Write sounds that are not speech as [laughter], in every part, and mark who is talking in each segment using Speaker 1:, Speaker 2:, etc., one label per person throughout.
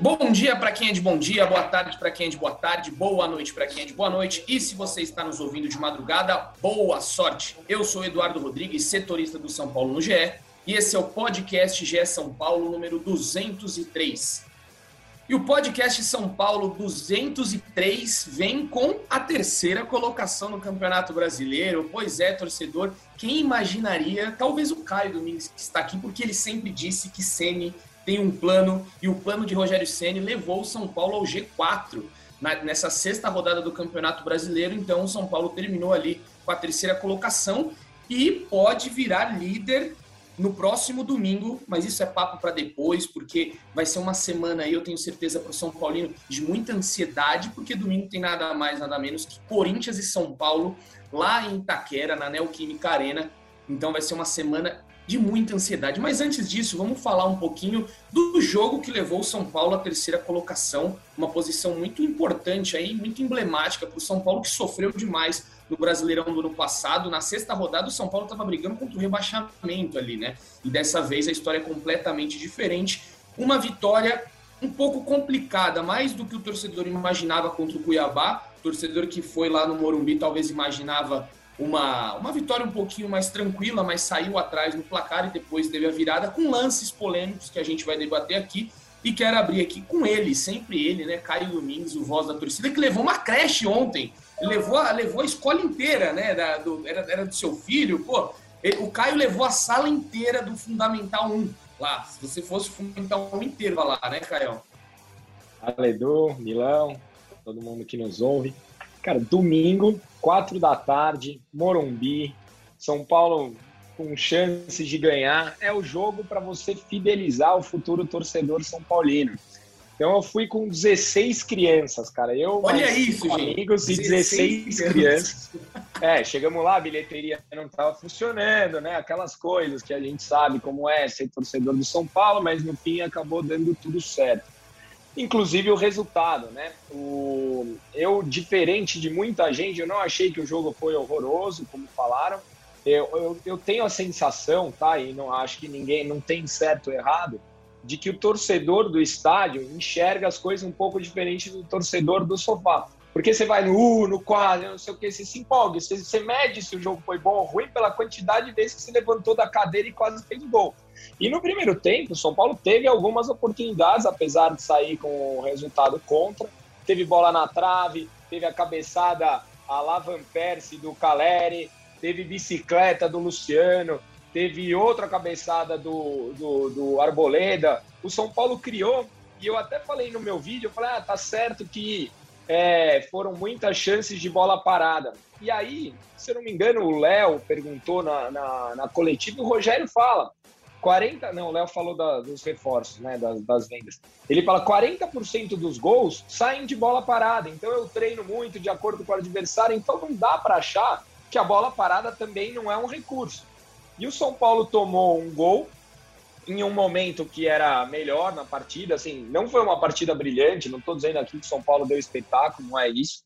Speaker 1: Bom dia para quem é de bom dia, boa tarde para quem é de boa tarde, boa noite para quem é de boa noite. E se você está nos ouvindo de madrugada, boa sorte. Eu sou Eduardo Rodrigues, setorista do São Paulo no GE, e esse é o podcast GE São Paulo número 203. E o podcast São Paulo 203 vem com a terceira colocação no Campeonato Brasileiro. Pois é, torcedor, quem imaginaria, talvez o Caio Domingues que está aqui, porque ele sempre disse que Ceni tem um plano e o plano de Rogério Ceni levou o São Paulo ao G4 na, nessa sexta rodada do Campeonato Brasileiro. Então, o São Paulo terminou ali com a terceira colocação e pode virar líder no próximo domingo, mas isso é papo para depois, porque vai ser uma semana aí, eu tenho certeza, para o São Paulino de muita ansiedade, porque domingo tem nada mais, nada menos que Corinthians e São Paulo lá em Itaquera, na Neoquímica Arena. Então vai ser uma semana de muita ansiedade. Mas antes disso, vamos falar um pouquinho do jogo que levou o São Paulo à terceira colocação, uma posição muito importante aí, muito emblemática para o São Paulo que sofreu demais no Brasileirão do ano passado. Na sexta rodada, o São Paulo estava brigando contra o rebaixamento ali, né? E dessa vez a história é completamente diferente. Uma vitória um pouco complicada, mais do que o torcedor imaginava contra o Cuiabá. O torcedor que foi lá no Morumbi talvez imaginava uma, uma vitória um pouquinho mais tranquila, mas saiu atrás no placar e depois teve a virada com lances polêmicos que a gente vai debater aqui. E quero abrir aqui com ele, sempre ele, né? Caio Domingues, o voz da torcida, que levou uma creche ontem. Levou a, levou a escola inteira, né? Da, do, era, era do seu filho. Pô, ele, o Caio levou a sala inteira do Fundamental 1 lá. Se você fosse o Fundamental 1 inteiro lá, né, Caio?
Speaker 2: Edu, Milão, todo mundo que nos ouve. Cara, domingo, quatro da tarde, Morumbi, São Paulo com chances de ganhar. É o jogo para você fidelizar o futuro torcedor são paulino. Então eu fui com 16 crianças, cara. Eu,
Speaker 1: Olha isso, gente.
Speaker 2: amigos e 16, 16 crianças. É, chegamos lá, a bilheteria não estava funcionando, né? Aquelas coisas que a gente sabe como é ser torcedor do São Paulo, mas no fim acabou dando tudo certo inclusive o resultado, né? O, eu, diferente de muita gente, eu não achei que o jogo foi horroroso, como falaram. Eu, eu, eu, tenho a sensação, tá? E não acho que ninguém não tem certo ou errado, de que o torcedor do estádio enxerga as coisas um pouco diferente do torcedor do sofá. Porque você vai no U, no quadro, não sei o que, você se empolga, você, você mede se o jogo foi bom ou ruim pela quantidade de vezes que você levantou da cadeira e quase fez gol. E no primeiro tempo, o São Paulo teve algumas oportunidades, apesar de sair com o resultado contra. Teve bola na trave, teve a cabeçada a Lavan do Caleri, teve bicicleta do Luciano, teve outra cabeçada do, do, do, Arboleda. O São Paulo criou, e eu até falei no meu vídeo, eu falei, ah, tá certo que é, foram muitas chances de bola parada. E aí, se eu não me engano, o Léo perguntou na, na, na coletiva o Rogério fala, 40, não, o Léo falou da, dos reforços, né, das, das, vendas. Ele fala 40% dos gols saem de bola parada. Então eu treino muito de acordo com o adversário, então não dá para achar que a bola parada também não é um recurso. E o São Paulo tomou um gol em um momento que era melhor na partida, assim, não foi uma partida brilhante, não estou dizendo aqui que o São Paulo deu espetáculo, não é isso.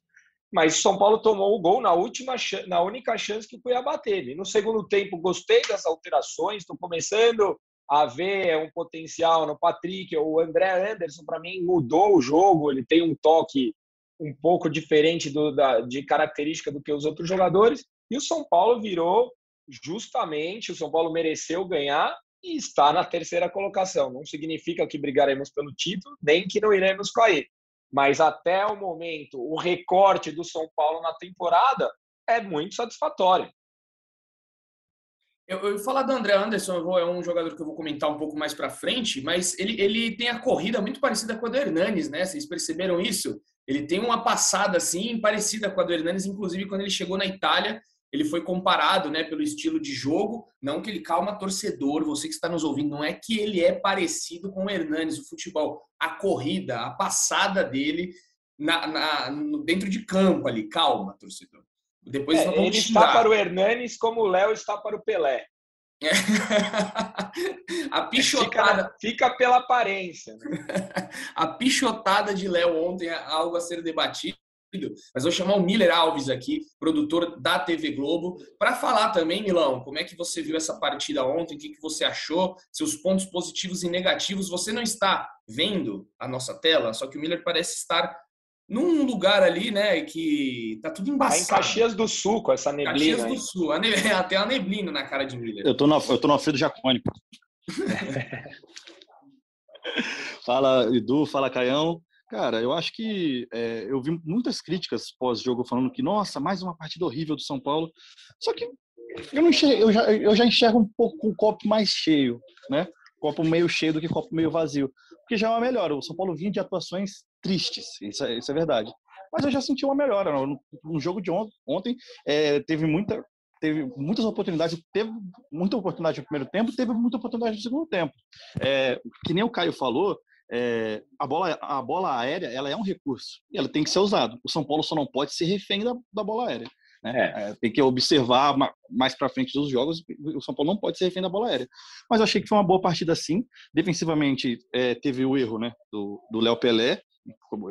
Speaker 2: Mas São Paulo tomou o gol na última, na única chance que o Cuiabá teve. No segundo tempo, gostei das alterações, estou começando a ver um potencial no Patrick. O André Anderson, para mim, mudou o jogo, ele tem um toque um pouco diferente do, da, de característica do que os outros jogadores. E o São Paulo virou justamente, o São Paulo mereceu ganhar e está na terceira colocação. Não significa que brigaremos pelo título, nem que não iremos cair mas até o momento, o recorte do São Paulo na temporada é muito satisfatório.
Speaker 1: Eu, eu falar do André Anderson, vou, é um jogador que eu vou comentar um pouco mais para frente, mas ele, ele tem a corrida muito parecida com a do Hernanes, né? Vocês perceberam isso? Ele tem uma passada assim parecida com a do Hernanes, inclusive quando ele chegou na Itália, ele foi comparado, né, pelo estilo de jogo, não que ele calma torcedor, você que está nos ouvindo, não é que ele é parecido com o Hernanes, o futebol, a corrida, a passada dele na, na dentro de campo ali, calma, torcedor.
Speaker 2: Depois é, ele está para o Hernanes como o Léo está para o Pelé. É. [laughs]
Speaker 1: a pichotada.
Speaker 2: Fica, fica pela aparência. Né? [laughs]
Speaker 1: a pichotada de Léo ontem é algo a ser debatido. Mas vou chamar o Miller Alves aqui, produtor da TV Globo, para falar também, Milão, como é que você viu essa partida ontem, o que, que você achou, seus pontos positivos e negativos. Você não está vendo a nossa tela, só que o Miller parece estar num lugar ali, né, que tá tudo embaçado. Tá
Speaker 2: em Caxias do Sul, com essa neblina.
Speaker 1: Caxias do Sul, [laughs] até a neblina na cara de Miller.
Speaker 3: Eu tô no, eu tô no Alfredo Jacônico. [laughs] fala, Edu, fala, Caião. Cara, eu acho que é, eu vi muitas críticas pós-jogo falando que, nossa, mais uma partida horrível do São Paulo. Só que eu, não enxergo, eu, já, eu já enxergo um pouco com o copo mais cheio, né? Copo meio cheio do que copo meio vazio. Porque já é uma melhora. O São Paulo vinha de atuações tristes, isso é, isso é verdade. Mas eu já senti uma melhora. No, no jogo de ontem, ontem é, teve muita teve muitas oportunidades, teve muita oportunidade no primeiro tempo, teve muita oportunidade no segundo tempo. É, que nem o Caio falou, é, a, bola, a bola aérea ela é um recurso e ela tem que ser usada. O São Paulo só não pode ser refém da, da bola aérea. Né? É. É, tem que observar mais para frente dos jogos. O São Paulo não pode ser refém da bola aérea. Mas eu achei que foi uma boa partida sim. Defensivamente, é, teve o erro né, do Léo Pelé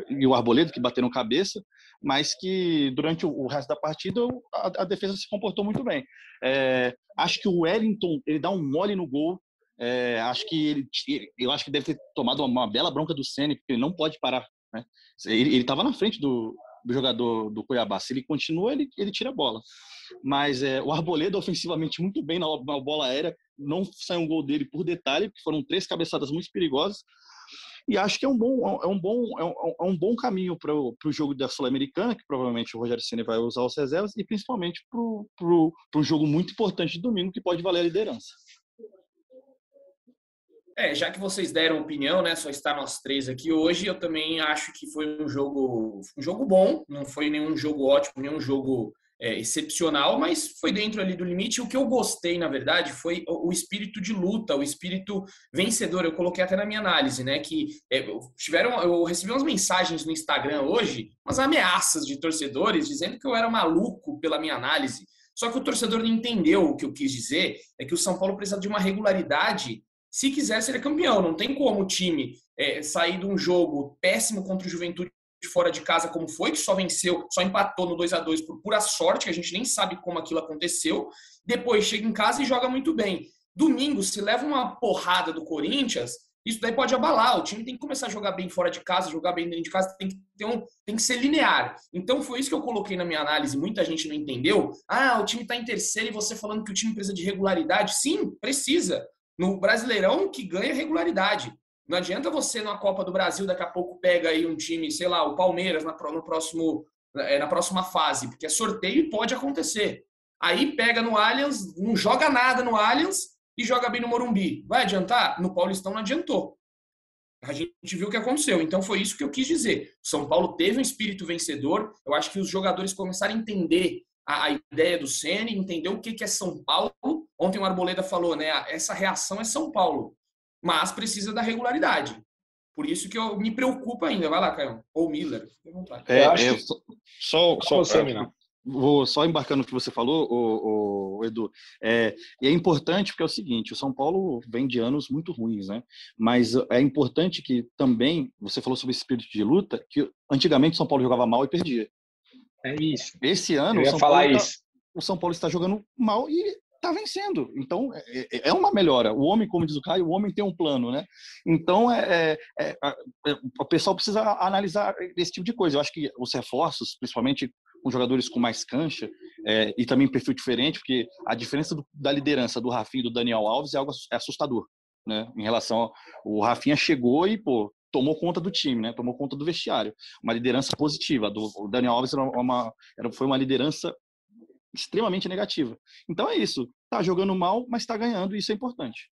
Speaker 3: e o Arboledo que bateram cabeça, mas que durante o resto da partida a, a defesa se comportou muito bem. É, acho que o Wellington ele dá um mole no gol. É, acho que ele, eu acho que deve ter tomado uma, bela bronca do Ceni porque ele não pode parar. Né? Ele estava na frente do, do jogador do Cuiabá. Se ele continua, ele, ele tira a bola. Mas é, o Arboleda, ofensivamente, muito bem na, na bola aérea. Não saiu um gol dele por detalhe, porque foram três cabeçadas muito perigosas. E acho que é um bom, é um bom, é um, é um bom caminho para o jogo da Sul-Americana, que provavelmente o Rogério Ceni vai usar os reservas, e principalmente para um jogo muito importante de domingo, que pode valer a liderança.
Speaker 1: É, já que vocês deram opinião, né? Só está nós três aqui hoje, eu também acho que foi um jogo, um jogo bom, não foi nenhum jogo ótimo, nenhum jogo é, excepcional, mas foi dentro ali do limite. O que eu gostei, na verdade, foi o, o espírito de luta, o espírito vencedor. Eu coloquei até na minha análise, né? Que é, tiveram, eu recebi umas mensagens no Instagram hoje, umas ameaças de torcedores dizendo que eu era maluco pela minha análise. Só que o torcedor não entendeu o que eu quis dizer, é que o São Paulo precisa de uma regularidade se quiser ser campeão. Não tem como o time é, sair de um jogo péssimo contra o Juventude fora de casa, como foi, que só venceu, só empatou no 2 a 2 por pura sorte, que a gente nem sabe como aquilo aconteceu. Depois chega em casa e joga muito bem. Domingo, se leva uma porrada do Corinthians, isso daí pode abalar. O time tem que começar a jogar bem fora de casa, jogar bem dentro de casa, tem que, ter um, tem que ser linear. Então foi isso que eu coloquei na minha análise. Muita gente não entendeu. Ah, o time está em terceiro e você falando que o time precisa de regularidade. Sim, precisa. No Brasileirão, que ganha regularidade. Não adianta você, na Copa do Brasil, daqui a pouco pega aí um time, sei lá, o Palmeiras na, no próximo, é, na próxima fase, porque é sorteio e pode acontecer. Aí pega no Allianz, não joga nada no Allianz e joga bem no Morumbi. Vai adiantar? No Paulistão não adiantou. A gente viu o que aconteceu. Então foi isso que eu quis dizer. São Paulo teve um espírito vencedor. Eu acho que os jogadores começaram a entender a, a ideia do Ceni, entender o que, que é São Paulo Ontem o Arboleda falou, né? Essa reação é São Paulo, mas precisa da regularidade. Por isso que eu me preocupo ainda. Vai lá, Caio. Ou Miller.
Speaker 3: É, acho... é, só, só, você, é, Vou só embarcando no que você falou, o, o Edu. É, e é importante porque é o seguinte: o São Paulo vem de anos muito ruins, né? Mas é importante que também você falou sobre espírito de luta, que antigamente o São Paulo jogava mal e perdia.
Speaker 2: É isso.
Speaker 3: Esse ano
Speaker 2: Eu ia o São falar Paulo tá isso. Tá,
Speaker 3: o São Paulo está jogando mal e está vencendo. Então, é, é, é, uma melhora. O homem, como diz o Caio, o homem tem um plano, né? Então, é, é, é o pessoal precisa analisar esse tipo de coisa. Eu acho que os reforços, principalmente com jogadores com mais cancha é, e também perfil diferente, porque a diferença do, da liderança do Rafinha e do Daniel Alves é algo assustador, né? Em relação ao, o Rafinha chegou e pô tomou conta do time, né? Tomou conta do vestiário, uma liderança positiva. Do, o Daniel Alves era uma, era, foi uma liderança extremamente negativa. Então é isso. Tá jogando mal, mas está ganhando, e isso é importante.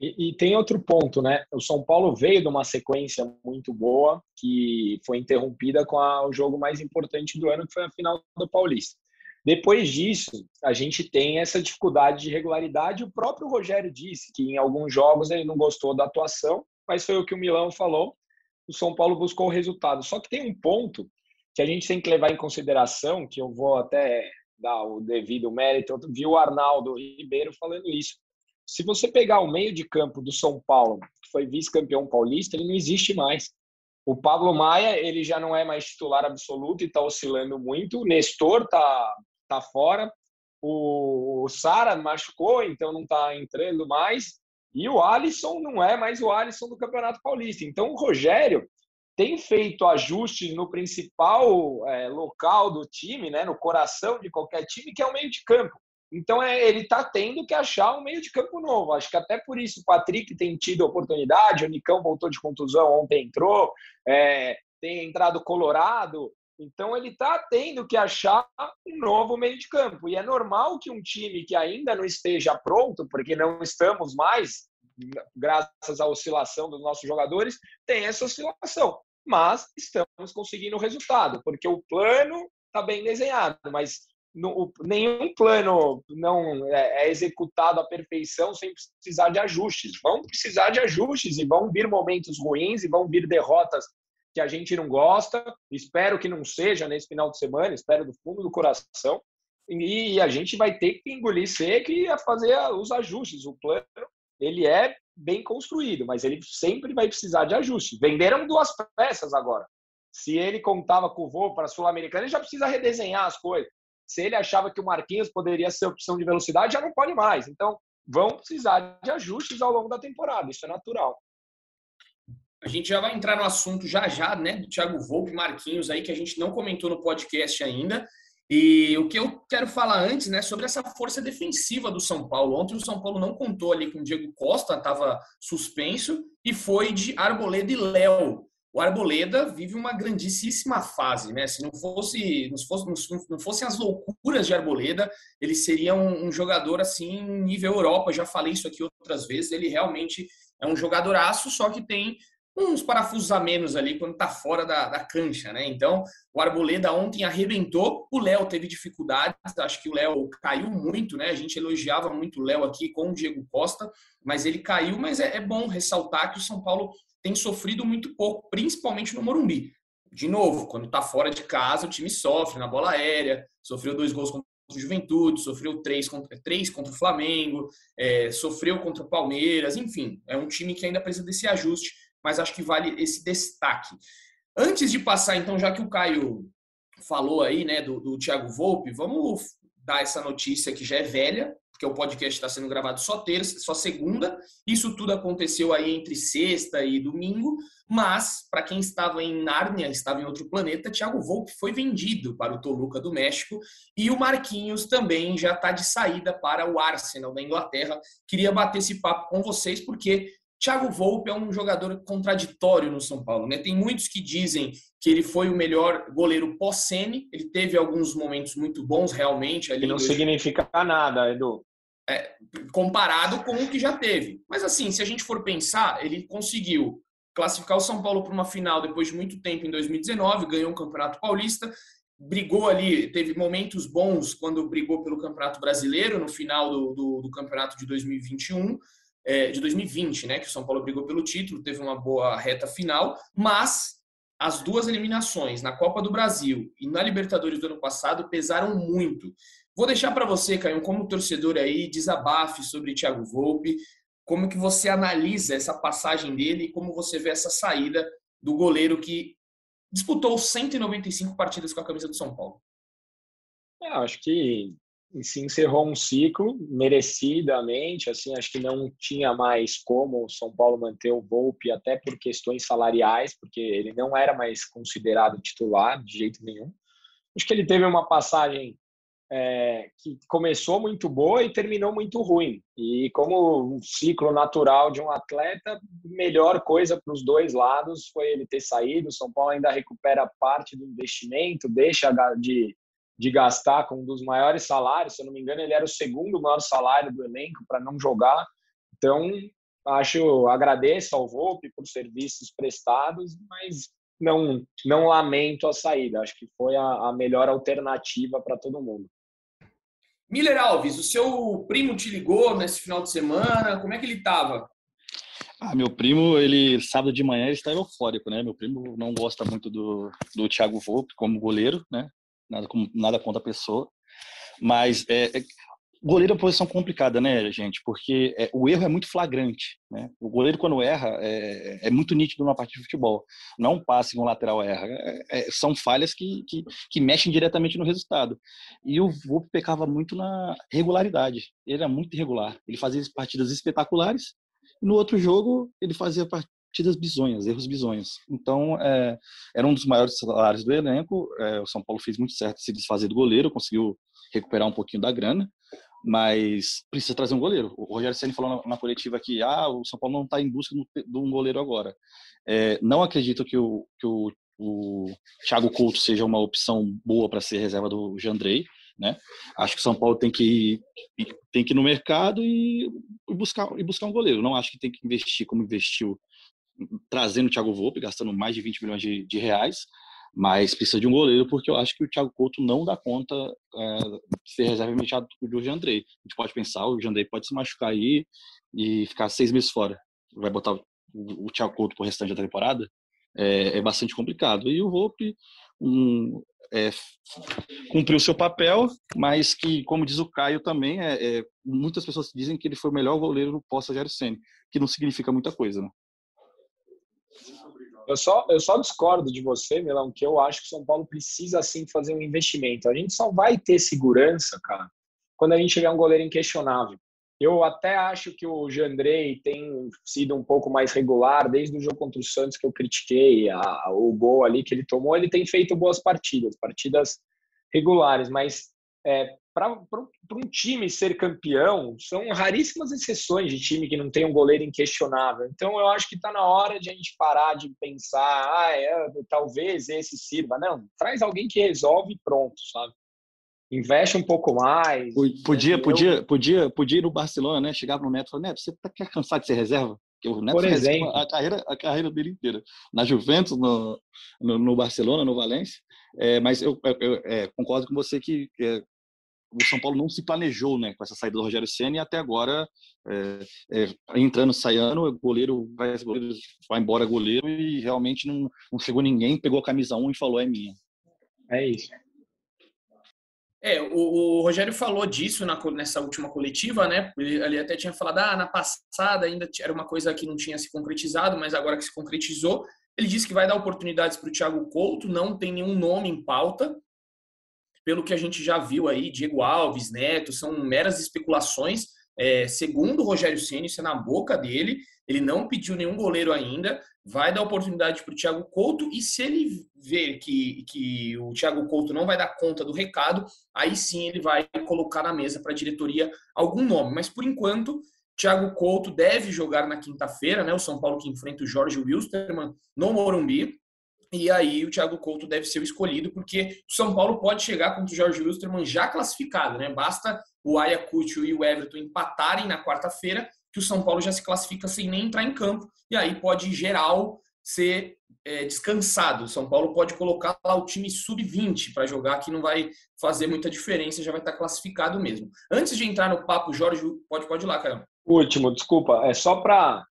Speaker 2: E, e, tem outro ponto, né? O São Paulo veio de uma sequência muito boa, que foi interrompida com a, o jogo mais importante do ano, que foi a final do Paulista. Depois disso, a gente tem essa dificuldade de regularidade. O próprio Rogério disse que em alguns jogos ele não gostou da atuação, mas foi o que o Milão falou. O São Paulo buscou o resultado. Só que tem um ponto que a gente tem que levar em consideração, que eu vou até dar o devido mérito. Vi o Arnaldo Ribeiro falando isso. Se você pegar o meio de campo do São Paulo, que foi vice-campeão paulista, ele não existe mais. O Pablo Maia, ele já não é mais titular absoluto e está oscilando muito. O Nestor tá, tá fora. O, o Sara machucou, então não está entrando mais. E o Alisson não é mais o Alisson do Campeonato Paulista. Então o Rogério tem feito ajustes no principal é, local do time, né, no coração de qualquer time, que é o meio de campo. Então é, ele está tendo que achar um meio de campo novo. Acho que até por isso o Patrick tem tido oportunidade, o Nicão voltou de contusão, ontem entrou, é, tem entrado Colorado. Então ele está tendo que achar um novo meio de campo. E é normal que um time que ainda não esteja pronto, porque não estamos mais, graças à oscilação dos nossos jogadores, tenha essa oscilação. Mas estamos conseguindo o resultado, porque o plano está bem desenhado, mas no, nenhum plano não é, é, executado à perfeição sem precisar de ajustes. Vão precisar de ajustes e vão vir momentos ruins e vão vir derrotas que a gente não gosta. Espero que não seja nesse final de semana, espero do fundo do coração. E a gente vai ter que engolir seco e fazer os ajustes. O plano ele é bem construído, mas ele sempre vai precisar de ajustes. Venderam duas peças agora. Se ele contava com o voo para a Sul-Americana, ele já precisa redesenhar as coisas se ele achava que o Marquinhos poderia ser opção de velocidade, já não pode mais. Então, vão precisar de ajustes ao longo da temporada, isso é natural.
Speaker 1: A gente já vai entrar no assunto já já, né, do Thiago Volpe Marquinhos aí, que a gente não comentou no podcast ainda. E o que eu quero falar antes, né, sobre essa força defensiva do São Paulo. Ontem o São Paulo não contou ali com o Diego Costa, estava suspenso, e foi de Arboleda e Léo o Arboleda vive uma grandíssima fase, né? Se não fosse, não fosse, não fossem as loucuras de Arboleda, ele seria um, um, jogador assim nível Europa. Já falei isso aqui outras vezes. Ele realmente é um jogadoraço, só que tem uns parafusos a menos ali quando tá fora da, da cancha, né? Então, o Arboleda ontem arrebentou. O Léo teve dificuldades. Acho que o Léo caiu muito, né? A gente elogiava muito o Léo aqui com o Diego Costa, mas ele caiu. Mas é, é bom ressaltar que o São Paulo tem sofrido muito pouco, principalmente no Morumbi. De novo, quando está fora de casa, o time sofre na bola aérea, sofreu dois gols contra o Juventude, sofreu três contra, três contra o Flamengo, é, sofreu contra o Palmeiras, enfim, é um time que ainda precisa desse ajuste, mas acho que vale esse destaque. Antes de passar, então, já que o Caio falou aí, né, do, do Thiago Volpe, vamos dar essa notícia que já é velha, porque o podcast está sendo gravado só terça, só segunda. Isso tudo aconteceu aí entre sexta e domingo, mas para quem estava em Nárnia, estava em outro planeta, Thiago Volpe foi vendido para o Toluca do México e o Marquinhos também já está de saída para o Arsenal da Inglaterra. Queria bater esse papo com vocês porque Thiago Volpe é um jogador contraditório no São Paulo. Né? Tem muitos que dizem que ele foi o melhor goleiro pós-Sene. Ele teve alguns momentos muito bons, realmente. Ali
Speaker 2: não significa nada, Edu
Speaker 1: é, comparado com o que já teve. Mas assim, se a gente for pensar, ele conseguiu classificar o São Paulo para uma final depois de muito tempo em 2019, ganhou um Campeonato Paulista, brigou ali, teve momentos bons quando brigou pelo Campeonato Brasileiro no final do, do, do Campeonato de 2021, é, de 2020, né, que o São Paulo brigou pelo título, teve uma boa reta final, mas as duas eliminações na Copa do Brasil e na Libertadores do ano passado pesaram muito. Vou deixar para você, Caio, como torcedor aí, desabafe sobre Thiago Volpe, como que você analisa essa passagem dele e como você vê essa saída do goleiro que disputou 195 partidas com a camisa do São Paulo.
Speaker 2: É, acho que se encerrou um ciclo merecidamente, assim, acho que não tinha mais como o São Paulo manter o Volpe até por questões salariais, porque ele não era mais considerado titular de jeito nenhum. Acho que ele teve uma passagem é, que começou muito boa e terminou muito ruim. E como um ciclo natural de um atleta, melhor coisa para os dois lados foi ele ter saído. O São Paulo ainda recupera parte do investimento, deixa de, de gastar com um dos maiores salários. Se eu não me engano, ele era o segundo maior salário do elenco para não jogar. Então, acho, agradeço ao Volpe por serviços prestados, mas não não lamento a saída. Acho que foi a, a melhor alternativa para todo mundo.
Speaker 1: Miller Alves, o seu primo te ligou nesse final de semana, como é que ele estava?
Speaker 3: Ah, meu primo, ele sábado de manhã ele está eufórico, né? Meu primo não gosta muito do, do Thiago Volpe como goleiro, né? Nada, nada contra a pessoa. Mas é, é, goleiro é uma posição complicada, né, gente? Porque é, o erro é muito flagrante, né? O goleiro, quando erra, é, é muito nítido numa partida de futebol. Não passe que um lateral erra. É, é, são falhas que, que, que, mexem diretamente no resultado. E o Volpe pecava muito na regularidade. Ele era muito irregular. Ele fazia partidas espetaculares no outro jogo, ele fazia partidas bizonhas, erros bizonhos. Então, é, era um dos maiores salários do elenco. É, o São Paulo fez muito certo se desfazer do goleiro, conseguiu recuperar um pouquinho da grana, mas precisa trazer um goleiro. O Rogério Senna falou na, na, coletiva que ah, o São Paulo não está em busca de um goleiro agora. É, não acredito que o, que o, o Thiago Couto seja uma opção boa para ser reserva do Jandrei. Né? Acho que o São Paulo tem que ir, tem que ir no mercado e, buscar e buscar um goleiro. Não acho que tem que investir como investiu trazendo o Thiago Volpe, gastando mais de 20 milhões de, de reais, mas precisa de um goleiro porque eu acho que o Thiago Couto não dá conta é, de ser reserva imediato do Jandrei. A gente pode pensar, o Jandrei pode se machucar aí e ficar seis meses fora. Vai botar o, o Thiago Couto pro restante da temporada? É, é bastante complicado. E o Volpe, um, é, cumpriu seu papel, mas que, como diz o Caio também, é, é, muitas pessoas dizem que ele foi o melhor goleiro do pós-Rogério Senna, que não significa muita coisa, né?
Speaker 2: Eu só, eu só discordo de você, Milão, que eu acho que São Paulo precisa sim fazer um investimento. A gente só vai ter segurança, cara, quando a gente tiver um goleiro inquestionável. Eu até acho que o Jandrei tem sido um pouco mais regular desde o jogo contra o Santos que eu critiquei, a, o gol ali que ele tomou, ele tem feito boas partidas, partidas regulares, mas é, para um time ser campeão, são raríssimas exceções de time que não tem um goleiro inquestionável. Então eu acho que está na hora de a gente parar de pensar, ah, é, talvez esse sirva. Não, traz alguém que resolve e pronto, sabe? investe um pouco mais.
Speaker 3: Podia, podia, podia, podia ir no Barcelona, né? Chegava no Neto e falava, Neto, você tá, cansar de ser reserva? Porque o Neto
Speaker 2: Por exemplo.
Speaker 3: a carreira, a carreira dele inteira. Na Juventus, no, no, no Barcelona, no Valência. É, mas eu, eu, eu é, concordo com você que é, o São Paulo não se planejou né, com essa saída do Rogério Senna e até agora, é, é, entrando, saindo, o goleiro vai, goleiro vai embora goleiro e realmente não, não chegou ninguém, pegou a camisa 1 e falou, é minha.
Speaker 2: É isso.
Speaker 1: É, o, o, Rogério falou disso na, nessa última coletiva, né? Ele, ele, até tinha falado, ah, na passada ainda era uma coisa que não tinha se concretizado, mas agora que se concretizou, ele disse que vai dar oportunidades para o Thiago Couto, não tem nenhum nome em pauta. Pelo que a gente já viu aí, Diego Alves, Neto, são meras especulações. É, segundo o Rogério Ceni, isso é na boca dele. Ele não pediu nenhum goleiro ainda vai dar oportunidade para o Thiago Couto e se ele ver que, que o Thiago Couto não vai dar conta do recado, aí sim ele vai colocar na mesa para a diretoria algum nome. Mas por enquanto, Thiago Couto deve jogar na quinta-feira, né? O São Paulo que enfrenta o Jorge Wilstermann no Morumbi. E aí o Thiago Couto deve ser o escolhido, porque o São Paulo pode chegar contra o Jorge Wilstermann já classificado, né? Basta o Ayacucho e o Everton empatarem na quarta-feira que o São Paulo já se classifica sem nem entrar em campo, e aí pode, geral, ser é, descansado. O São Paulo pode colocar lá o time sub-20 para jogar, que não vai fazer muita diferença, já vai estar classificado mesmo. Antes de entrar no papo, Jorge, pode, pode ir lá, cara.
Speaker 2: Último, desculpa, é só para.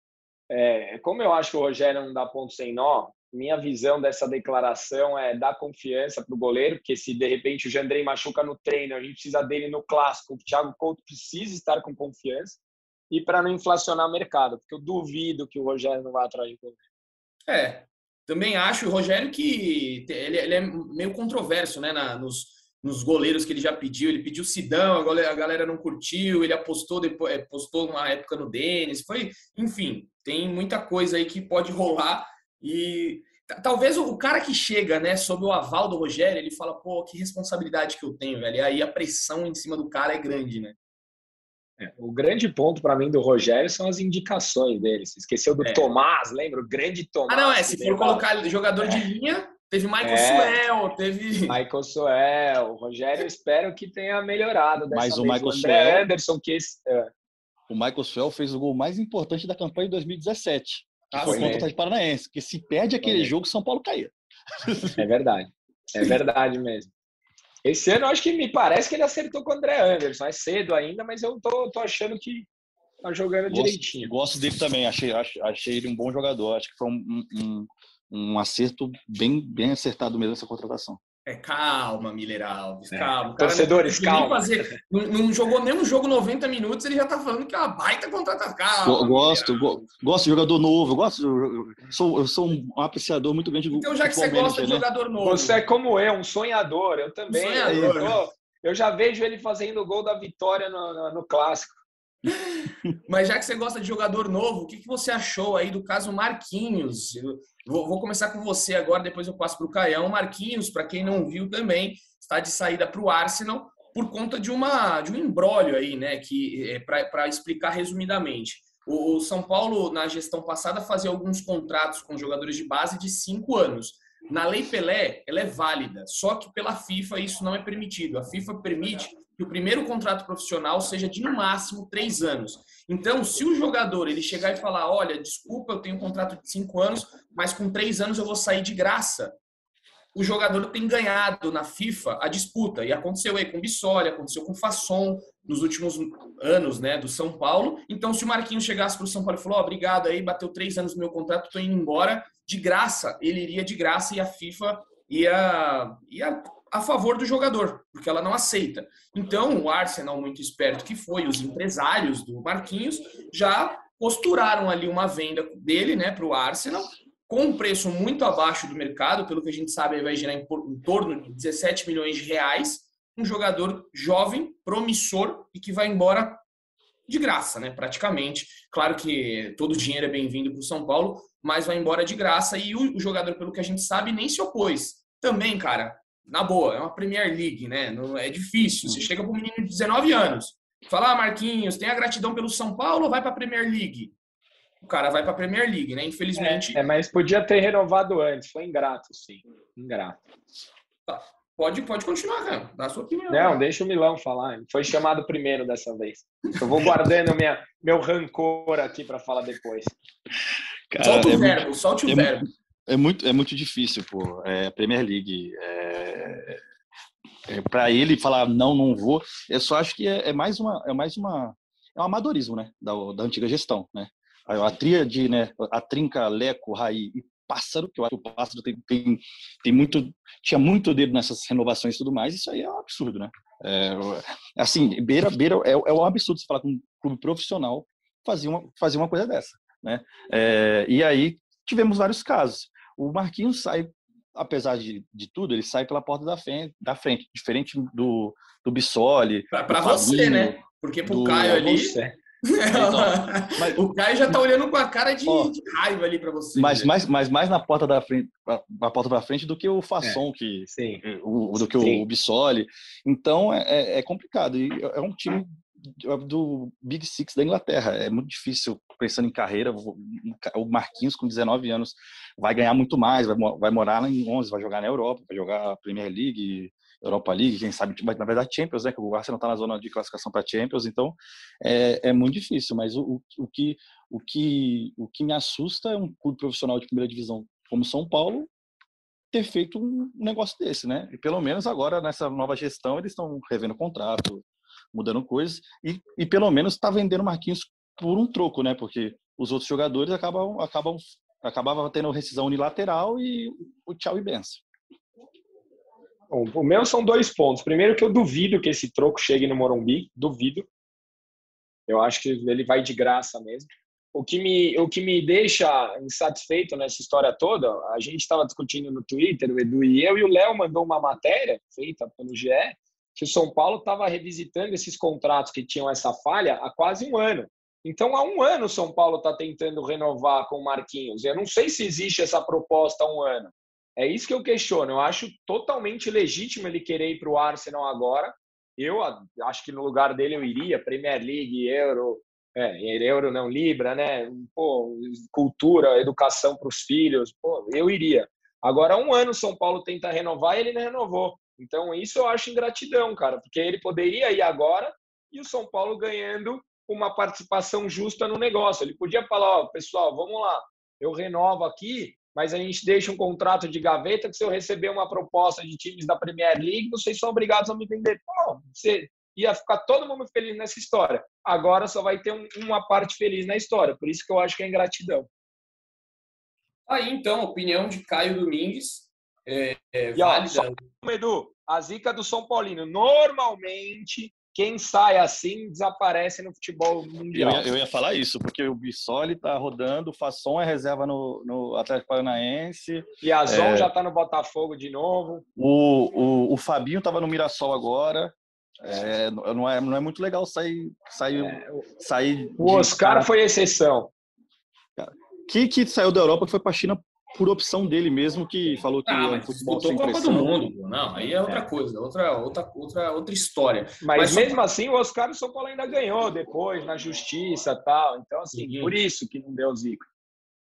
Speaker 2: É, como eu acho que o Rogério não dá ponto sem nó, minha visão dessa declaração é dar confiança para o goleiro, porque se de repente o Jandrei machuca no treino, a gente precisa dele no clássico, o Thiago Couto precisa estar com confiança e para não inflacionar o mercado, porque eu duvido que o Rogério não vá atrás de goleiro.
Speaker 1: É, também acho o Rogério que ele, ele é meio controverso, né, na, nos, nos goleiros que ele já pediu. Ele pediu Sidão, a galera, a galera não curtiu, ele apostou depois, é, postou uma época no Denis, foi, enfim, tem muita coisa aí que pode rolar e talvez o cara que chega, né, sob o aval do Rogério, ele fala, pô, que responsabilidade que eu tenho, velho. E aí a pressão em cima do cara é grande, né?
Speaker 2: É, o grande ponto para mim do Rogério são as indicações dele. Você esqueceu do é. Tomás, lembra? O grande Tomás.
Speaker 1: Ah, não, é. Se for colocar jogador é. de linha, teve Michael é. Suel, teve. [laughs]
Speaker 2: Michael Suel. O Rogério, espero que tenha melhorado.
Speaker 3: Mas
Speaker 2: vez.
Speaker 3: o Michael o Suel.
Speaker 2: Anderson, que é.
Speaker 3: O Michael Suel fez o gol mais importante da campanha de 2017. Que ah, foi contra o Atlético Paranaense. Porque se perde aquele jogo, São Paulo caía.
Speaker 2: É verdade. É verdade mesmo. Esse ano, acho que me parece que ele acertou com o André Anderson. É cedo ainda, mas eu tô, tô achando que tá jogando
Speaker 3: Gosto,
Speaker 2: direitinho.
Speaker 3: gosto dele também, achei, achei, achei ele um bom jogador. Acho que foi um, um, um acerto bem, bem acertado mesmo essa contratação.
Speaker 1: É, calma, Miller Alves,
Speaker 2: É.
Speaker 1: calma.
Speaker 2: Torcedores,
Speaker 1: não,
Speaker 2: calma.
Speaker 1: fazer- não, não jogou nem um jogo 90 minutos, ele já tá falando que é uma baita contratação. Calma,
Speaker 3: gosto, go- gosto de jogador novo, gosto, eu sou, eu sou um apreciador muito grande do
Speaker 1: Então, já que você gosta de
Speaker 3: manager, né?
Speaker 1: jogador novo,
Speaker 2: Você é como eu, um sonhador. Eu também.
Speaker 1: Um sonhador.
Speaker 2: Eu, eu já vejo ele fazendo o gol da vitória no, no- no clássico. [laughs]
Speaker 1: mas já que você gosta de jogador novo, o que, que você achou aí do caso Marquinhos? Vou, vou começar com você agora, depois eu passo para o Caião. Marquinhos, para quem não viu também, está de saída para o Arsenal por conta de, uma, de um embrólio aí, né? Que, para explicar resumidamente. O, o São Paulo, na gestão passada, fazia alguns contratos com jogadores de base de cinco anos. Na Lei Pelé, ela é válida, só que pela FIFA isso não é permitido. A FIFA permite que o primeiro contrato profissional seja de no máximo três anos. Então, se o jogador ele chegar e falar, olha, desculpa, eu tenho um contrato de cinco anos, mas com três anos eu vou sair de graça, o jogador tem ganhado na FIFA a disputa. E aconteceu aí com o Bissoli, aconteceu com o Fasson nos últimos anos né, do São Paulo. Então, se o Marquinhos chegasse para o São Paulo e falou, oh, obrigado aí, bateu três anos no meu contrato, estou indo embora, de graça, ele iria de graça e a FIFA ia, ia a favor do jogador, porque ela não aceita. Então, o Arsenal, muito esperto que foi, os empresários do Marquinhos, já posturaram ali uma venda dele né, para o Arsenal, com um preço muito abaixo do mercado, pelo que a gente sabe, vai girar em, torno de 17 milhões de reais. Um jogador jovem, promissor e que vai embora de graça, né? Praticamente. Claro que todo o dinheiro é bem-vindo para o São Paulo, mas vai embora de graça. E o jogador, pelo que a gente sabe, nem se opôs. Também, cara, na boa, é uma Premier League, né? Não, é difícil. Você chega para um menino de 19 anos, fala, ah, Marquinhos, tem a gratidão pelo São Paulo ou vai para a Premier League? O cara vai para a Premier League, né? Infelizmente.
Speaker 2: É, mas podia ter renovado antes. Foi ingrato, sim. Ingrato.
Speaker 1: Pode, pode continuar, cara. Dá a sua opinião.
Speaker 2: Não, deixa o Milão falar. Foi chamado primeiro dessa vez. Eu vou guardando minha, meu rancor aqui para falar depois.
Speaker 3: Cara,
Speaker 1: Solta o
Speaker 3: é
Speaker 1: verbo, solte o
Speaker 3: é
Speaker 1: verbo.
Speaker 3: É muito, é muito difícil, pô. É, Premier League. É, é, para ele falar não, não vou. Eu só acho que é, é mais uma, é mais uma, é um amadorismo, né, da, da antiga gestão, né. A, a tríade, né, a trinca, Leco, Raí e Pássaro, que eu acho que o Pássaro tem, tem, tem muito, tinha muito dedo nessas renovações e tudo mais. Isso aí é um absurdo, né. É, assim, beira, beira é, é um absurdo você falar com um clube profissional fazer uma, fazer uma coisa dessa, né. É, e aí tivemos vários casos. O Marquinhos sai, apesar de, de tudo, ele sai pela porta da frente, da frente diferente do, do Bissoli. Do
Speaker 1: você,
Speaker 3: Fabinho,
Speaker 1: né? Porque pro
Speaker 3: do-
Speaker 1: Caio ali.
Speaker 2: Você. [laughs]
Speaker 3: mas-
Speaker 1: o Caio já tá olhando com a cara de,
Speaker 3: Ó,
Speaker 1: de raiva ali pra você.
Speaker 3: Mas
Speaker 1: né?
Speaker 3: mais, mas mais na porta da frente, na porta da frente do que o Fasson, que
Speaker 2: Sim.
Speaker 3: o, do que
Speaker 2: Sim.
Speaker 3: o Bissoli. Então é, é- é complicado. E é um time do Big Six da Inglaterra. É muito difícil, pensando em carreira. O Marquinhos, com 19 anos, vai ganhar muito mais, vai, mo- vai morar lá em 11, vai jogar na Europa, vai jogar Premier League, Europa League, quem sabe, mas, na verdade, Champions, né? Que o Arsenal está na zona de classificação para Champions, então é, é muito difícil. Mas o, o que, o, que, o que me assusta é um clube profissional de primeira divisão como São Paulo ter feito um negócio desse, né? E pelo menos agora nessa nova gestão eles estão revendo o contrato, mudando coisas e, e pelo menos está vendendo Marquinhos por um troco, né? Porque os outros jogadores acabam acabam acabava tendo rescisão unilateral e o tchau e benção.
Speaker 2: Bom, o meu são dois pontos. Primeiro que eu duvido que esse troco chegue no Morumbi, duvido. Eu acho que ele vai de graça mesmo. O que me, o que me deixa insatisfeito nessa história toda, a gente estava discutindo no Twitter, o Edu e eu, e o Léo mandou uma matéria feita pelo GE, que o São Paulo estava revisitando esses contratos que tinham essa falha há quase um ano. Então, há um ano o São Paulo está tentando renovar com o Marquinhos. Eu não sei se existe essa proposta há um ano. É isso que eu questiono. Eu acho totalmente legítimo ele querer ir para o Arsenal agora. Eu acho que no lugar dele eu iria. Premier League, Euro, é, Euro não, Libra, né? Pô, cultura, educação para os filhos. Pô, eu iria. Agora, há um ano o São Paulo tenta renovar e ele não renovou. Então, isso eu acho ingratidão, cara, porque ele poderia ir agora e o São Paulo ganhando uma participação justa no negócio. Ele podia falar, ó, pessoal, vamos lá, eu renovo aqui, mas a gente deixa um contrato de gaveta que se eu receber uma proposta de times da Premier League, vocês são obrigados a me vender. Pô, você ia ficar todo mundo feliz nessa história. Agora só vai ter um, uma parte feliz na história. Por isso que eu acho que é ingratidão.
Speaker 1: Aí, então, opinião de Caio Domingues. É, é e, ó, Só,
Speaker 2: Edu, a zica do São Paulino. Normalmente, quem sai assim desaparece no futebol mundial.
Speaker 3: Eu ia, eu ia falar isso, porque o Bissoli está rodando, o Fasson é reserva no, no Atlético Paranaense.
Speaker 2: Piazon é... já está no Botafogo de novo.
Speaker 3: O, o, o Fabinho estava no Mirassol agora. É, não, é, não é muito legal sair. sair, é, sair
Speaker 2: o Oscar de... foi exceção.
Speaker 3: Que, que saiu da Europa foi para a China por opção dele mesmo, que falou que
Speaker 1: ah, é futebol sem Copa do Mundo. Não, aí é outra é. coisa, outra, outra, outra, outra história.
Speaker 2: Mas, Mas mesmo só... assim, o Oscar o São Paulo ainda ganhou depois, na justiça tal. Então, assim, uhum. por isso que não deu zica.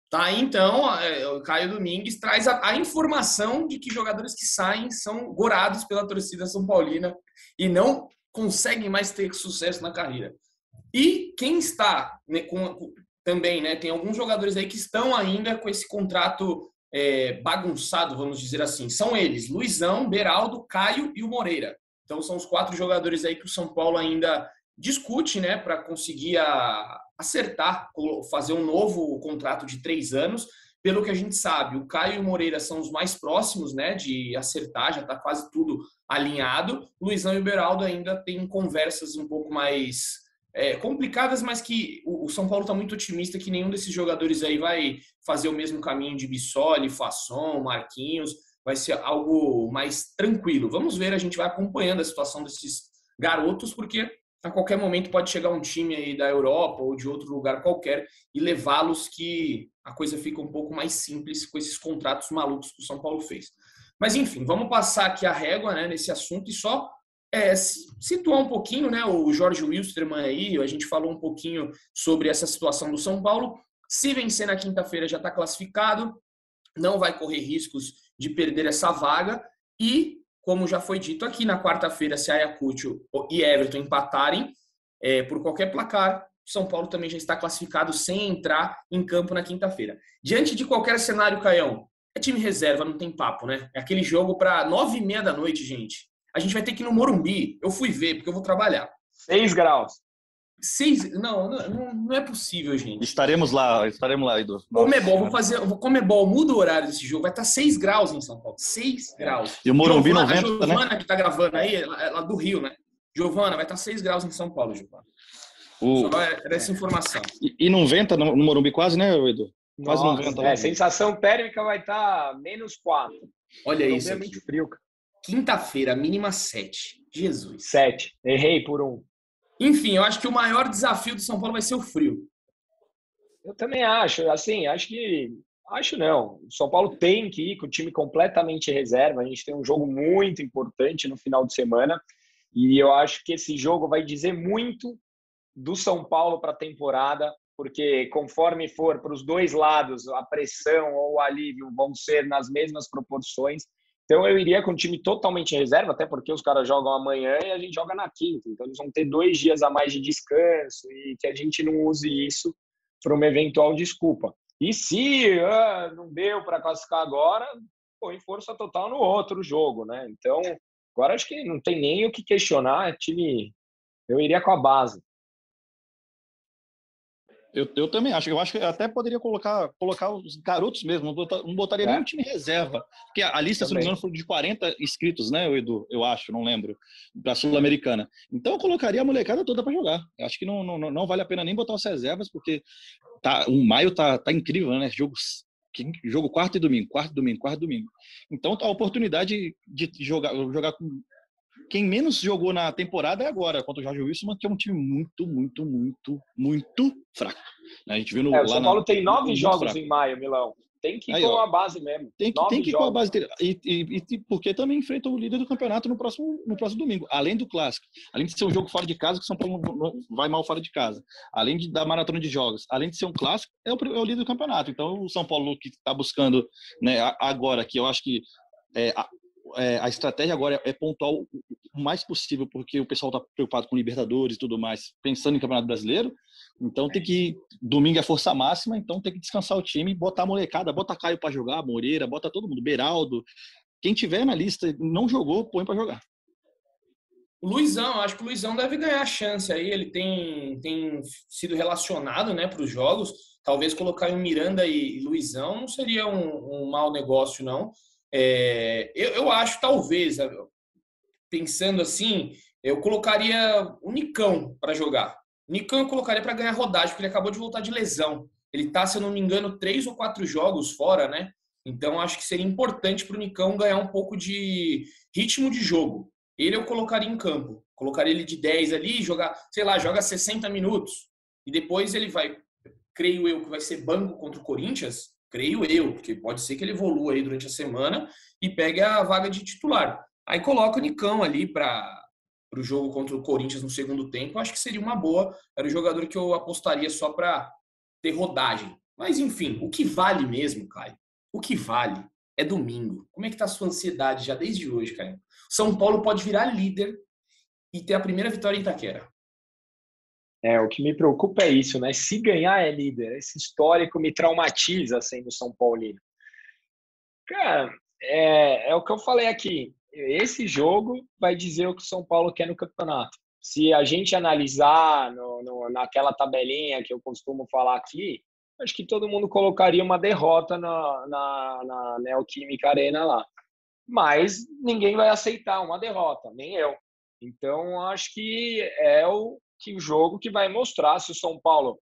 Speaker 1: Tá, então, é, o Caio Domingues traz a, a, informação de que jogadores que saem são gorados pela torcida São Paulina e não conseguem mais ter sucesso na carreira. E quem está né, com, também, né? Tem alguns jogadores aí que estão ainda com esse contrato é, bagunçado, vamos dizer assim. São eles: Luizão, Beraldo, Caio e o Moreira. Então são os quatro jogadores aí que o São Paulo ainda discute, né, para conseguir a, acertar, fazer um novo contrato de três anos. Pelo que a gente sabe, o Caio e o Moreira são os mais próximos, né, de acertar, já está quase tudo alinhado. Luizão e o Beraldo ainda têm conversas um pouco mais é, complicadas, mas que o, São Paulo está muito otimista que nenhum desses jogadores aí vai fazer o mesmo caminho de Bissoli, Fasson, Marquinhos, vai ser algo mais tranquilo. Vamos ver, a gente vai acompanhando a situação desses garotos, porque a qualquer momento pode chegar um time aí da Europa ou de outro lugar qualquer e levá-los que a coisa fica um pouco mais simples com esses contratos malucos que o São Paulo fez. Mas enfim, vamos passar aqui a régua né, nesse assunto e só é, situar um pouquinho, né, o Jorge Wilstermann aí, a gente falou um pouquinho sobre essa situação do São Paulo. Se vencer na quinta-feira já está classificado, não vai correr riscos de perder essa vaga. E, como já foi dito aqui, na quarta-feira, se Ayacucho e Everton empatarem é, por qualquer placar, São Paulo também já está classificado sem entrar em campo na quinta-feira. Diante de qualquer cenário, Caião, é time reserva, não tem papo, né? É aquele jogo para nove e meia da noite, gente a gente vai ter que ir no Morumbi. Eu fui ver, porque eu vou trabalhar.
Speaker 2: Seis graus.
Speaker 1: Seis. Não, não, não é possível, gente.
Speaker 3: Estaremos lá, estaremos lá, Edu.
Speaker 1: Comebol, vou fazer. Comebol, muda o horário desse jogo. Vai estar seis graus em São Paulo. Seis é. graus.
Speaker 3: E o Morumbi
Speaker 1: Giovana,
Speaker 3: 90,
Speaker 1: a Giovana né? que tá gravando aí, ela, do Rio, né? Giovana, vai estar seis graus em São Paulo, Giovana. O... Só era essa informação.
Speaker 3: E, e não venta no, no Morumbi quase, né, Edu?
Speaker 2: Quase Nossa, não venta. É, sensação térmica vai estar menos quatro.
Speaker 1: Olha isso. É muito frio, cara. Quinta-feira, mínima 7. Jesus.
Speaker 2: 7. Errei por um.
Speaker 1: Enfim, eu acho que o maior desafio do São Paulo vai ser o frio.
Speaker 2: Eu também acho. Assim, acho que. Acho não. O São Paulo tem que ir com o time completamente reserva. A gente tem um jogo muito importante no final de semana. E eu acho que esse jogo vai dizer muito do São Paulo para a temporada, porque conforme for para os dois lados, a pressão ou o alívio vão ser nas mesmas proporções. Então eu iria com o time totalmente reserva, até porque os caras jogam amanhã e a gente joga na quinta. Então eles vão ter dois dias a mais de descanso e que a gente não use isso para uma eventual desculpa. E se ah, não deu para classificar agora, põe força total no outro jogo, né? Então agora acho que não tem nem o que questionar. É time, eu iria com a base.
Speaker 3: Eu, eu também acho. Eu acho que até poderia colocar, colocar os garotos mesmo. Não, botaria é. nem um time reserva. Porque a lista, também. se não me engano, foi de 40 inscritos, né, Edu? Eu acho, não lembro. Da Sul-Americana. Então eu colocaria a molecada toda para jogar. Eu acho que não, não, não vale a pena nem botar as reservas, porque tá, o maio tá, tá incrível, né? Jogos jogo quarto e domingo, quarto e domingo, quarto e domingo. Então a oportunidade de jogar, jogar com quem menos jogou na temporada é agora, contra o Jorge Wilson, que é um time muito, muito, muito, muito fraco. Né? A gente viu no,
Speaker 2: é, o São Paulo na, tem nove jogos fraco. em maio, Milão. Tem que ir Aí, com ó, a base mesmo.
Speaker 3: Tem que, tem que ir com a base dele. E, e, e, porque também enfrenta o líder do campeonato no próximo, no próximo domingo. Além do clássico. Além de ser um jogo fora de casa, que o São Paulo vai mal fora de casa. Além de, da maratona de jogos. Além de ser um clássico, é o, é o líder do campeonato. Então o São Paulo que está buscando né, agora, que eu acho que é, é, a estratégia agora é pontuar o mais possível, porque o pessoal está preocupado com Libertadores e tudo mais, pensando em Campeonato Brasileiro. Então tem que. Domingo é força máxima, então tem que descansar o time, botar a molecada, bota Caio para jogar, Moreira, bota todo mundo, Beraldo. Quem tiver na lista não jogou, põe para jogar.
Speaker 1: O Luizão, acho que o Luizão deve ganhar a chance aí. Ele tem, tem sido relacionado né, para os jogos. Talvez colocar em Miranda e Luizão não seria um, um mau negócio, não. É, eu, eu acho, talvez, pensando assim, eu colocaria o Nicão para jogar. O Nicão eu colocaria para ganhar rodagem, porque ele acabou de voltar de lesão. Ele está, se eu não me engano, três ou quatro jogos fora, né? Então acho que seria importante para o Nicão ganhar um pouco de ritmo de jogo. Ele eu colocaria em campo. Colocaria ele de 10 ali, jogar, sei lá, joga 60 minutos. E depois ele vai, creio eu, que vai ser banco contra o Corinthians. Creio eu, porque pode ser que ele evolua aí durante a semana e pegue a vaga de titular. Aí coloca o Nicão ali para o jogo contra o Corinthians no segundo tempo. Acho que seria uma boa. Era o jogador que eu apostaria só para ter rodagem. Mas enfim, o que vale mesmo, Caio? O que vale é domingo. Como é que tá a sua ansiedade já desde hoje, Caio? São Paulo pode virar líder e ter a primeira vitória em Itaquera.
Speaker 2: É, o que me preocupa é isso, né? Se ganhar é líder. Esse histórico me traumatiza sendo São Paulino. Cara, é, é o que eu falei aqui. Esse jogo vai dizer o que o São Paulo quer no campeonato. Se a gente analisar no, no, naquela tabelinha que eu costumo falar aqui, acho que todo mundo colocaria uma derrota na, na, na Neoquímica Arena lá. Mas ninguém vai aceitar uma derrota, nem eu. Então, acho que é o, que o jogo que vai mostrar se o São Paulo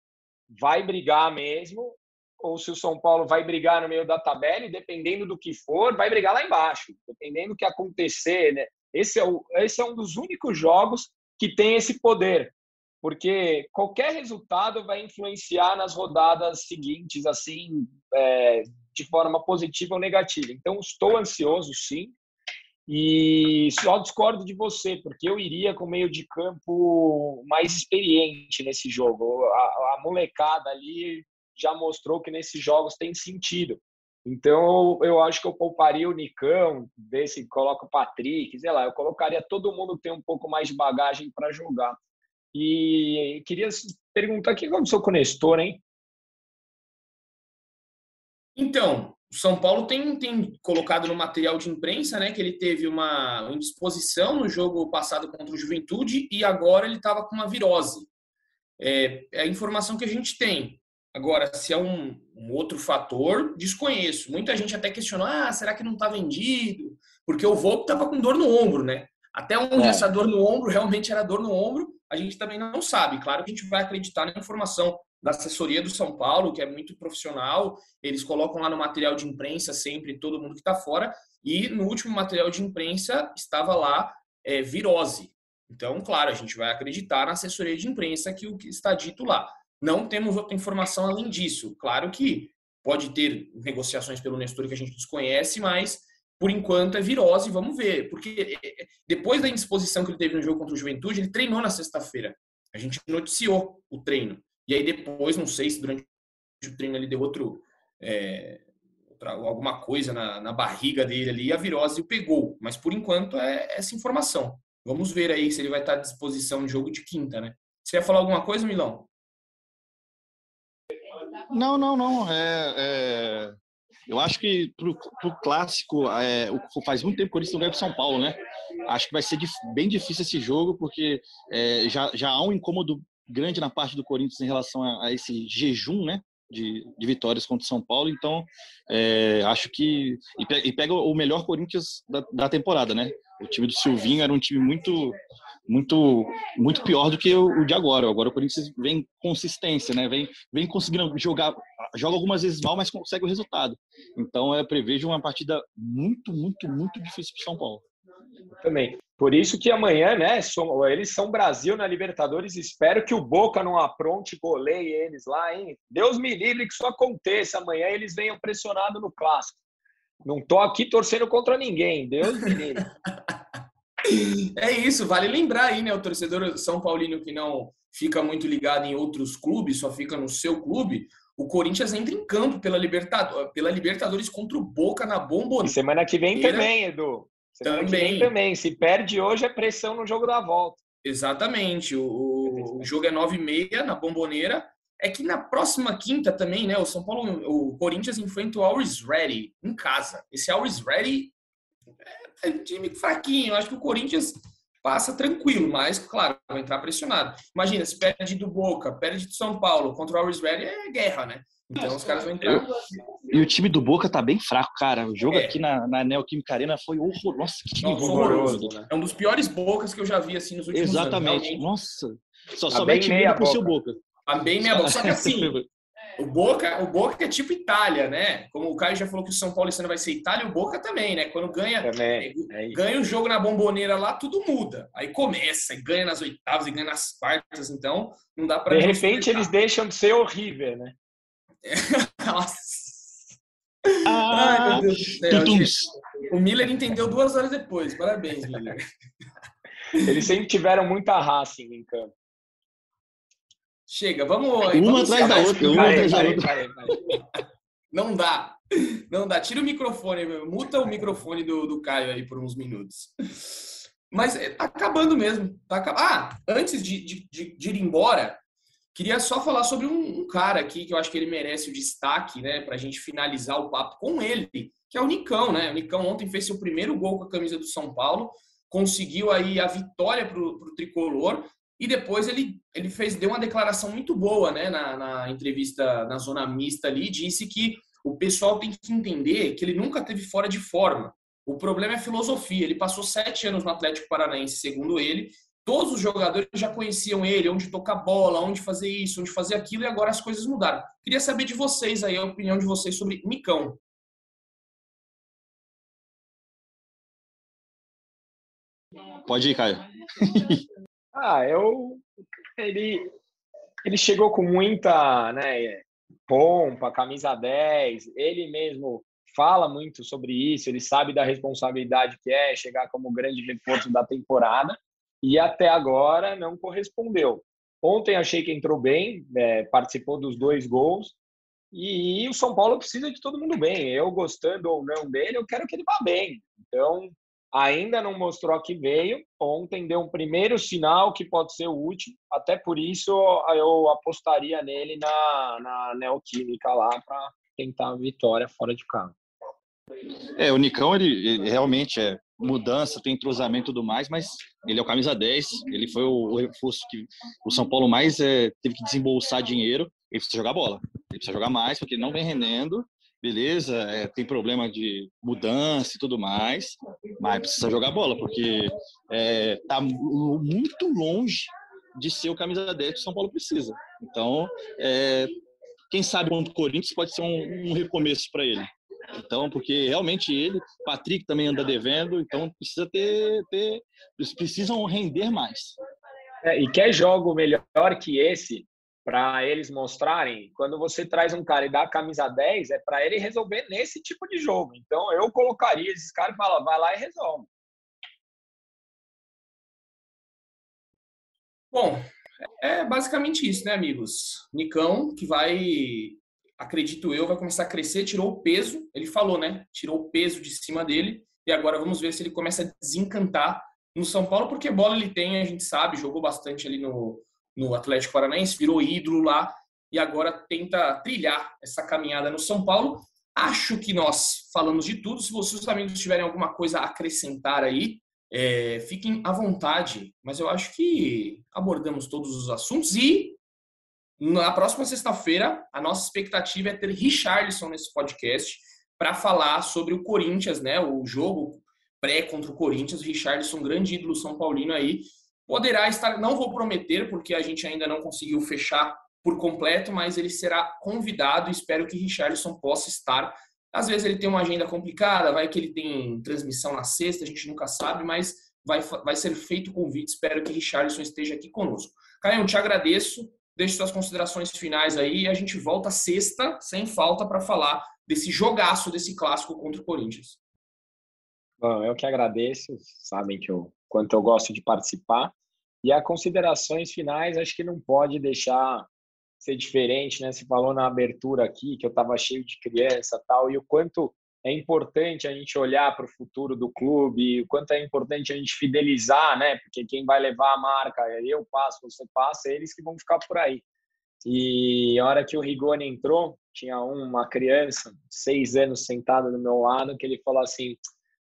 Speaker 2: vai brigar mesmo ou se o São Paulo vai brigar no meio da tabela e dependendo do que for, vai brigar lá embaixo, dependendo do que acontecer, né? Esse é, o, esse é um dos únicos jogos que tem esse poder, porque qualquer resultado vai influenciar nas rodadas seguintes, assim, é, de forma positiva ou negativa. Então, estou ansioso, sim, e só discordo de você, porque eu iria com meio de campo mais experiente nesse jogo. A, a molecada ali já mostrou que nesses jogos tem sentido. Então, eu acho que eu pouparia o Nicão, desse coloca o Patrick, sei lá, eu colocaria todo mundo que tem um pouco mais de bagagem para jogar. E queria perguntar o que aconteceu com o Nestor, hein?
Speaker 1: Então, o São Paulo tem, tem colocado no material de imprensa né, que ele teve uma indisposição no jogo passado contra o Juventude e agora ele estava com uma virose. É, é, a informação que a gente tem. Agora, se é um, um, outro fator, desconheço. Muita gente até questionou: ah, será que não está vendido? Porque o Volpe estava com dor no ombro, né? Até onde é. essa dor no ombro realmente era dor no ombro, a gente também não sabe. Claro que a gente vai acreditar na informação da assessoria do São Paulo, que é muito profissional. Eles colocam lá no material de imprensa sempre todo mundo que está fora. E no último material de imprensa estava lá é, virose. Então, claro, a gente vai acreditar na assessoria de imprensa que o que está dito lá. Não temos outra informação além disso. Claro que pode ter negociações pelo Nestor que a gente desconhece, mas por enquanto é virose, vamos ver. Porque é, é, depois da indisposição que ele teve no jogo contra o Juventude, ele treinou na sexta-feira. A gente noticiou o treino. E aí depois, não sei se durante o treino ele deu outro, é, outra, alguma coisa na, na, barriga dele ali, a virose o pegou. Mas por enquanto é essa informação. Vamos ver aí se ele vai estar à disposição de jogo de quinta, né? Você ia falar alguma coisa, Milão?
Speaker 3: Não, não, não. É, é... Eu acho que pro, pro clássico, é, faz muito tempo que o Corinthians não ganha São Paulo, né? Acho que vai ser bem difícil esse jogo, porque é, já, já há um incômodo grande na parte do Corinthians em relação a, a esse jejum, né? De, de, vitórias contra o São Paulo, então é, acho que. E pega o melhor Corinthians da, da, temporada, né? O time do Silvinho era um time muito muito muito pior do que o, o de agora. Agora o Corinthians vem consistência, né? Vem, vem conseguindo jogar, joga algumas vezes mal, mas consegue o resultado. Então eu prevejo uma partida muito, muito, muito difícil para o São Paulo.
Speaker 2: Também. Por isso que amanhã, né, eles são Brasil na Libertadores. Espero que o Boca não apronte, goleie eles lá, hein? Deus me livre que isso aconteça. Amanhã eles venham pressionados no clássico. Não tô aqui torcendo contra ninguém. Deus me livre. [laughs]
Speaker 1: É isso, vale lembrar aí, né? O torcedor São Paulino que não fica muito ligado em outros clubes, só fica no seu clube. O Corinthians entra em campo pela, Libertadores, pela Libertadores contra o Boca na Bombonera.
Speaker 2: Semana que vem também, Edu. Também. também. Se perde hoje, é pressão no jogo da volta.
Speaker 1: Exatamente. O, o jogo é 9 e meia na bomboneira. É que na próxima quinta também, né? O São Paulo, o Corinthians enfrenta o Always Ready em casa. Esse Always Ready é, é um time fraquinho. Eu acho que o Corinthians passa tranquilo, mas, claro, vai entrar pressionado. Imagina, se perde do Boca, perde do São Paulo contra o Always Ready, é guerra, né? Então os caras vão entrar.
Speaker 3: E o time do Boca tá bem fraco, cara. O jogo é. aqui na, na Neoquímica Arena foi horroroso. Nossa, que time
Speaker 1: Nossa, horroroso. Né? É um dos piores Bocas que eu já vi assim nos últimos
Speaker 3: Exatamente.
Speaker 1: anos.
Speaker 3: Nossa. Só, tá só vai time com o seu Boca.
Speaker 1: Tá bem meia boca. Só que assim, [laughs] o Boca, o Boca é tipo Itália, né? Como o Caio já falou que o São Paulo esse ano vai ser Itália, o Boca também, né? Quando ganha, também. É ganha o jogo na bomboneira lá, tudo muda. Aí começa, ganha nas oitavas e ganha nas quartas, então não dá para
Speaker 2: De repente eles deixam de ser horrível, né? [laughs]
Speaker 1: Nossa. Ah, Ai, meu Deus do céu. O Miller entendeu duas horas depois. Parabéns, Miller.
Speaker 2: Eles sempre tiveram muita raça em campo.
Speaker 1: Chega, vamos. Uma
Speaker 3: vamos atrás da outra, uma atrás da outra.
Speaker 1: Não dá. Não dá. Tira o microfone, muta o microfone do, do Caio aí por uns minutos. Mas é, tá acabando mesmo. Tá Ah, antes de, de, de ir embora, Queria só falar sobre um, um, cara aqui que eu acho que ele merece o destaque, né, para a gente finalizar o papo com ele, que é o Nicão, né? O Nicão ontem fez seu primeiro gol com a camisa do São Paulo, conseguiu aí a vitória para o tricolor e depois ele, ele fez deu uma declaração muito boa, né, na, na entrevista na zona mista ali, disse que o pessoal tem que entender que ele nunca teve fora de forma. O problema é filosofia. Ele passou sete anos no Atlético Paranaense, segundo ele, Todos os jogadores já conheciam ele, onde tocar bola, onde fazer isso, onde fazer aquilo, e agora as coisas mudaram. Queria saber de vocês aí, a opinião de vocês sobre Micão.
Speaker 3: Pode ir, Caio. [laughs]
Speaker 2: ah, eu. Ele, ele chegou com muita né, pompa, camisa 10. Ele mesmo fala muito sobre isso. Ele sabe da responsabilidade que é chegar como grande reforço da temporada e até agora não correspondeu. Ontem achei que entrou bem, é, participou dos dois gols. E, e, o São Paulo precisa de todo mundo bem. Eu gostando ou não dele, eu quero que ele vá bem. Então, ainda não mostrou que veio. Ontem deu um primeiro sinal que pode ser o último. Até por isso eu apostaria nele na, na Neoquímica lá para tentar a vitória fora de casa.
Speaker 3: É, o Nicão, ele, ele realmente é mudança, tem entrosamento e tudo mais, mas ele é o camisa 10, ele foi o, reforço que o São Paulo mais é, teve que desembolsar dinheiro, ele precisa jogar bola, ele precisa jogar mais, porque ele não vem rendendo, beleza, é, tem problema de mudança e tudo mais, mas precisa jogar bola, porque é, tá muito longe de ser o camisa 10 que o São Paulo precisa. Então, é, quem sabe contra o Corinthians pode ser um, um recomeço para ele. Então, porque realmente ele, Patrick também anda devendo, então precisa ter, ter eles precisam render mais.
Speaker 2: É, e quer jogo melhor que esse para eles mostrarem? Quando você traz um cara e dá a camisa 10, é para ele resolver nesse tipo de jogo. Então, eu colocaria esses caras e falaria, vai lá e resolve.
Speaker 1: Bom, é basicamente isso, né, amigos? Nicão, que vai acredito eu, vai começar a crescer, tirou o peso, ele falou, né? Tirou o peso de cima dele, e agora vamos ver se ele começa a desencantar no São Paulo, porque bola ele tem, a gente sabe, jogou bastante ali no, no Atlético Paranaense, virou ídolo lá, e agora tenta trilhar essa caminhada no São Paulo. Acho que nós falamos de tudo. Se vocês amigos tiverem alguma coisa a acrescentar aí, é, fiquem à vontade. Mas eu acho que abordamos todos os assuntos e na próxima sexta-feira, a nossa expectativa é ter Richarlison nesse podcast para falar sobre o Corinthians, né? O jogo pré contra o Corinthians. Richarlison, grande ídolo São Paulino aí, poderá estar. Não vou prometer, porque a gente ainda não conseguiu fechar por completo, mas ele será convidado. Espero que Richarlison possa estar. Às vezes ele tem uma agenda complicada, vai que ele tem transmissão na sexta, a gente nunca sabe, mas vai, vai ser feito o convite. Espero que Richarlison esteja aqui conosco. Caio, te agradeço. Deixe suas considerações finais aí e a gente volta sexta, sem falta, para falar desse jogaço, desse clássico contra o Corinthians.
Speaker 2: Bom, eu que agradeço, sabem que eu, quanto eu gosto de participar. E as considerações finais, acho que não pode deixar ser diferente, né? Você falou na abertura aqui que eu estava cheio de criança tal, e o quanto é importante a gente olhar para o futuro do clube, o quanto é importante a gente fidelizar, né? Porque quem vai levar a marca, eu passo, você passa, eles que vão ficar por aí. E a hora que o Rigoni entrou, tinha uma criança, seis anos, sentada do meu lado, que ele falou assim: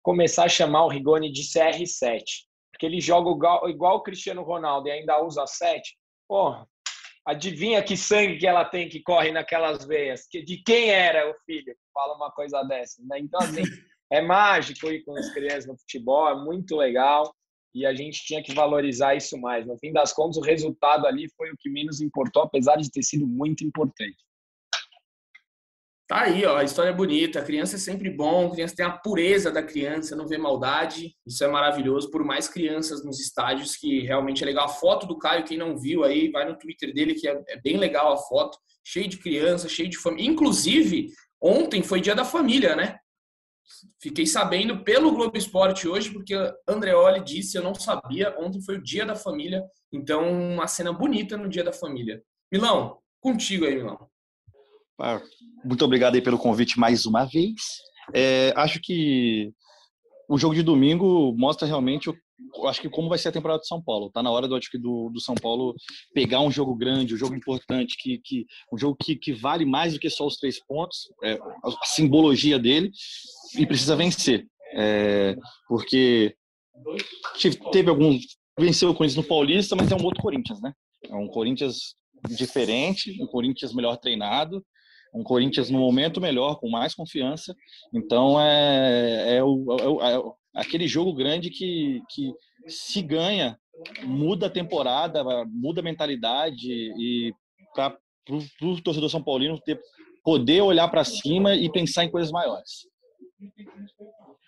Speaker 2: começar a chamar o Rigoni de CR7, porque ele joga igual, o Cristiano Ronaldo e ainda usa 7. Pô, adivinha que sangue que ela tem que corre naquelas veias? De quem era o filho? Fala uma coisa dessa. Né? Então, assim, é mágico ir com as crianças no futebol, é muito legal e a gente tinha que valorizar isso mais. No fim das contas, o resultado ali foi o que menos importou, apesar de ter sido muito importante.
Speaker 1: Tá aí, ó, a história é bonita. A criança é sempre bom, a criança tem a pureza da criança, não vê maldade. Isso é maravilhoso. Por mais crianças nos estádios, que realmente é legal. A foto do Caio, quem não viu aí, vai no Twitter dele, que é, é bem legal a foto. Cheio de criança, cheio de família. Inclusive, ontem foi dia da família, né? Fiquei sabendo pelo Globo Esporte hoje, porque Andreoli disse, eu não sabia, ontem foi o dia da família, então uma cena bonita no dia da família. Milão, contigo aí, Milão.
Speaker 3: Ah, muito obrigado aí pelo convite mais uma vez. É, acho que o jogo de domingo mostra realmente acho que como vai ser a temporada do São Paulo. Tá na hora do, acho que do, do São Paulo pegar um jogo grande, um jogo importante, que, que um jogo que, que vale mais do que só os três pontos, é, a simbologia dele, e precisa vencer. É, porque teve algum. Venceu o Corinthians no Paulista, mas é um outro Corinthians, né? É um Corinthians diferente, um Corinthians melhor treinado, um Corinthians no momento melhor, com mais confiança. Então é, é, o, é, o, é aquele jogo grande que, que se ganha, muda a temporada, muda a mentalidade e para o torcedor São Paulino ter, poder olhar para cima e pensar em coisas maiores.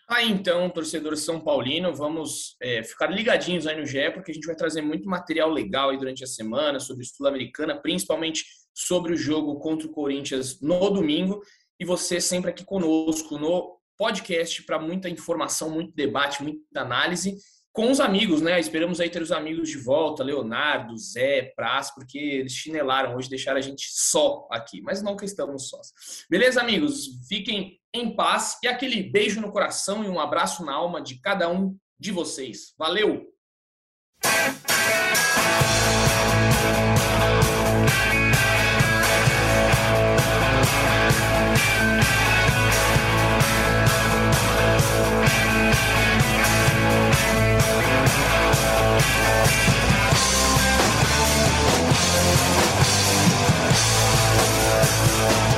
Speaker 1: Ah, então, torcedor São Paulino, vamos é, ficar ligadinhos aí no GE, porque a gente vai trazer muito material legal aí durante a semana sobre Sul-Americana, principalmente sobre o jogo contra o Corinthians no domingo. E você sempre aqui conosco no podcast para muita informação, muito debate, muita análise com os amigos, né? Esperamos aí ter os amigos de volta, Leonardo, Zé, Praz, porque eles chinelaram hoje, deixaram a gente só aqui, mas não que estamos sós. Beleza, amigos? Fiquem em paz e aquele beijo no coração e um abraço na alma de cada um de vocês. Valeu! Música